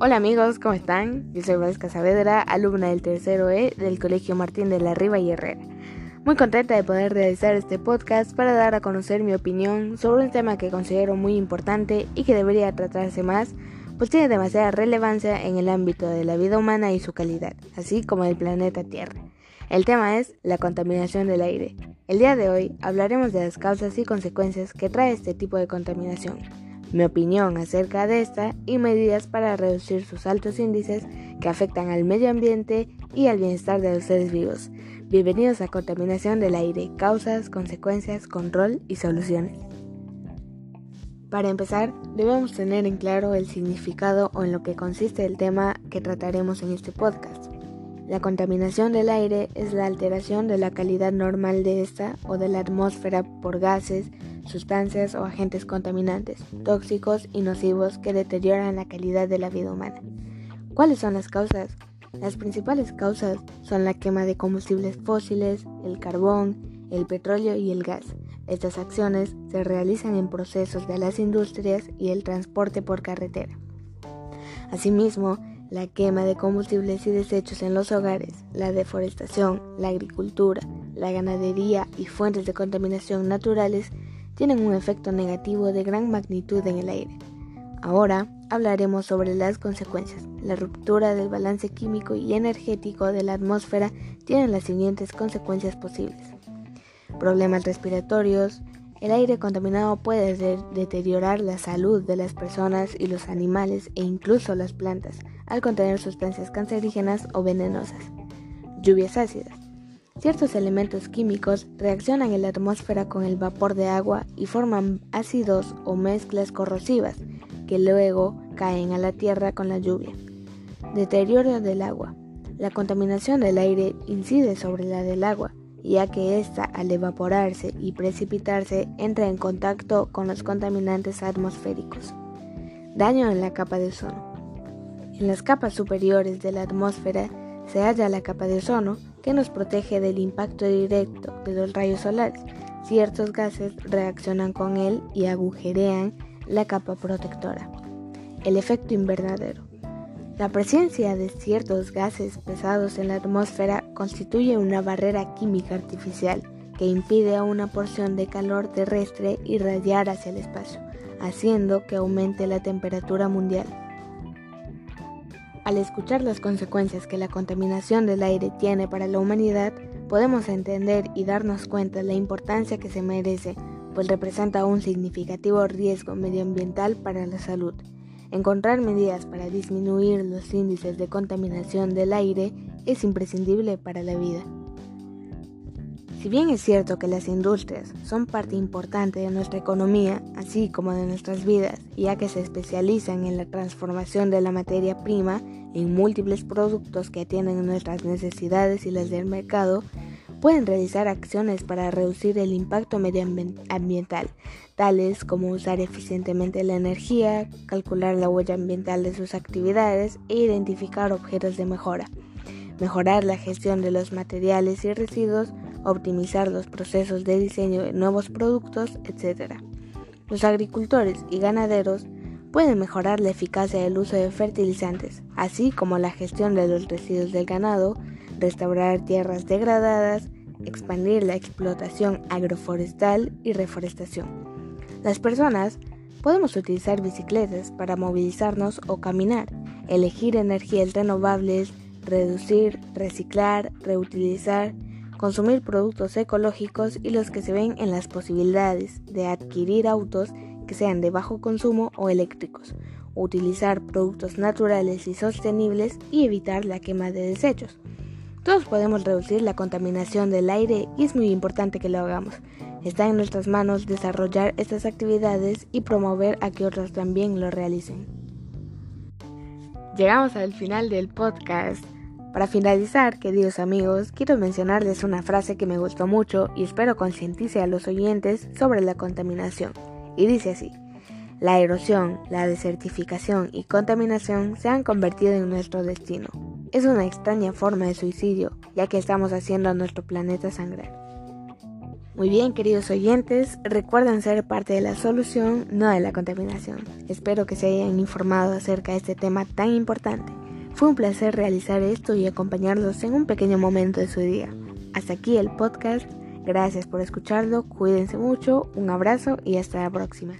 Hola amigos, ¿cómo están? Yo soy Valesca Saavedra, alumna del tercero E del Colegio Martín de la Riva y Herrera. Muy contenta de poder realizar este podcast para dar a conocer mi opinión sobre un tema que considero muy importante y que debería tratarse más, pues tiene demasiada relevancia en el ámbito de la vida humana y su calidad, así como del planeta Tierra. El tema es la contaminación del aire. El día de hoy hablaremos de las causas y consecuencias que trae este tipo de contaminación mi opinión acerca de esta y medidas para reducir sus altos índices que afectan al medio ambiente y al bienestar de los seres vivos. Bienvenidos a Contaminación del Aire, causas, consecuencias, control y soluciones. Para empezar, debemos tener en claro el significado o en lo que consiste el tema que trataremos en este podcast. La contaminación del aire es la alteración de la calidad normal de esta o de la atmósfera por gases, sustancias o agentes contaminantes, tóxicos y nocivos que deterioran la calidad de la vida humana. ¿Cuáles son las causas? Las principales causas son la quema de combustibles fósiles, el carbón, el petróleo y el gas. Estas acciones se realizan en procesos de las industrias y el transporte por carretera. Asimismo, la quema de combustibles y desechos en los hogares, la deforestación, la agricultura, la ganadería y fuentes de contaminación naturales tienen un efecto negativo de gran magnitud en el aire. Ahora hablaremos sobre las consecuencias. La ruptura del balance químico y energético de la atmósfera tiene las siguientes consecuencias posibles. Problemas respiratorios. El aire contaminado puede deteriorar la salud de las personas y los animales e incluso las plantas al contener sustancias cancerígenas o venenosas. Lluvias ácidas. Ciertos elementos químicos reaccionan en la atmósfera con el vapor de agua y forman ácidos o mezclas corrosivas que luego caen a la tierra con la lluvia. Deterioro del agua. La contaminación del aire incide sobre la del agua, ya que ésta al evaporarse y precipitarse entra en contacto con los contaminantes atmosféricos. Daño en la capa de ozono. En las capas superiores de la atmósfera se halla la capa de ozono, que nos protege del impacto directo de los rayos solares. Ciertos gases reaccionan con él y agujerean la capa protectora. El efecto invernadero. La presencia de ciertos gases pesados en la atmósfera constituye una barrera química artificial que impide a una porción de calor terrestre irradiar hacia el espacio, haciendo que aumente la temperatura mundial. Al escuchar las consecuencias que la contaminación del aire tiene para la humanidad, podemos entender y darnos cuenta de la importancia que se merece, pues representa un significativo riesgo medioambiental para la salud. Encontrar medidas para disminuir los índices de contaminación del aire es imprescindible para la vida. Si bien es cierto que las industrias son parte importante de nuestra economía, así como de nuestras vidas, ya que se especializan en la transformación de la materia prima en múltiples productos que atienden nuestras necesidades y las del mercado, pueden realizar acciones para reducir el impacto medioambiental, tales como usar eficientemente la energía, calcular la huella ambiental de sus actividades e identificar objetos de mejora, mejorar la gestión de los materiales y residuos, optimizar los procesos de diseño de nuevos productos, etc. Los agricultores y ganaderos pueden mejorar la eficacia del uso de fertilizantes, así como la gestión de los residuos del ganado, restaurar tierras degradadas, expandir la explotación agroforestal y reforestación. Las personas podemos utilizar bicicletas para movilizarnos o caminar, elegir energías renovables, reducir, reciclar, reutilizar, consumir productos ecológicos y los que se ven en las posibilidades de adquirir autos que sean de bajo consumo o eléctricos, utilizar productos naturales y sostenibles y evitar la quema de desechos. Todos podemos reducir la contaminación del aire y es muy importante que lo hagamos. Está en nuestras manos desarrollar estas actividades y promover a que otros también lo realicen. Llegamos al final del podcast. Para finalizar, queridos amigos, quiero mencionarles una frase que me gustó mucho y espero concientice a los oyentes sobre la contaminación. Y dice así, la erosión, la desertificación y contaminación se han convertido en nuestro destino. Es una extraña forma de suicidio, ya que estamos haciendo a nuestro planeta sangrar. Muy bien, queridos oyentes, recuerden ser parte de la solución, no de la contaminación. Espero que se hayan informado acerca de este tema tan importante. Fue un placer realizar esto y acompañarlos en un pequeño momento de su día. Hasta aquí el podcast. Gracias por escucharlo, cuídense mucho, un abrazo y hasta la próxima.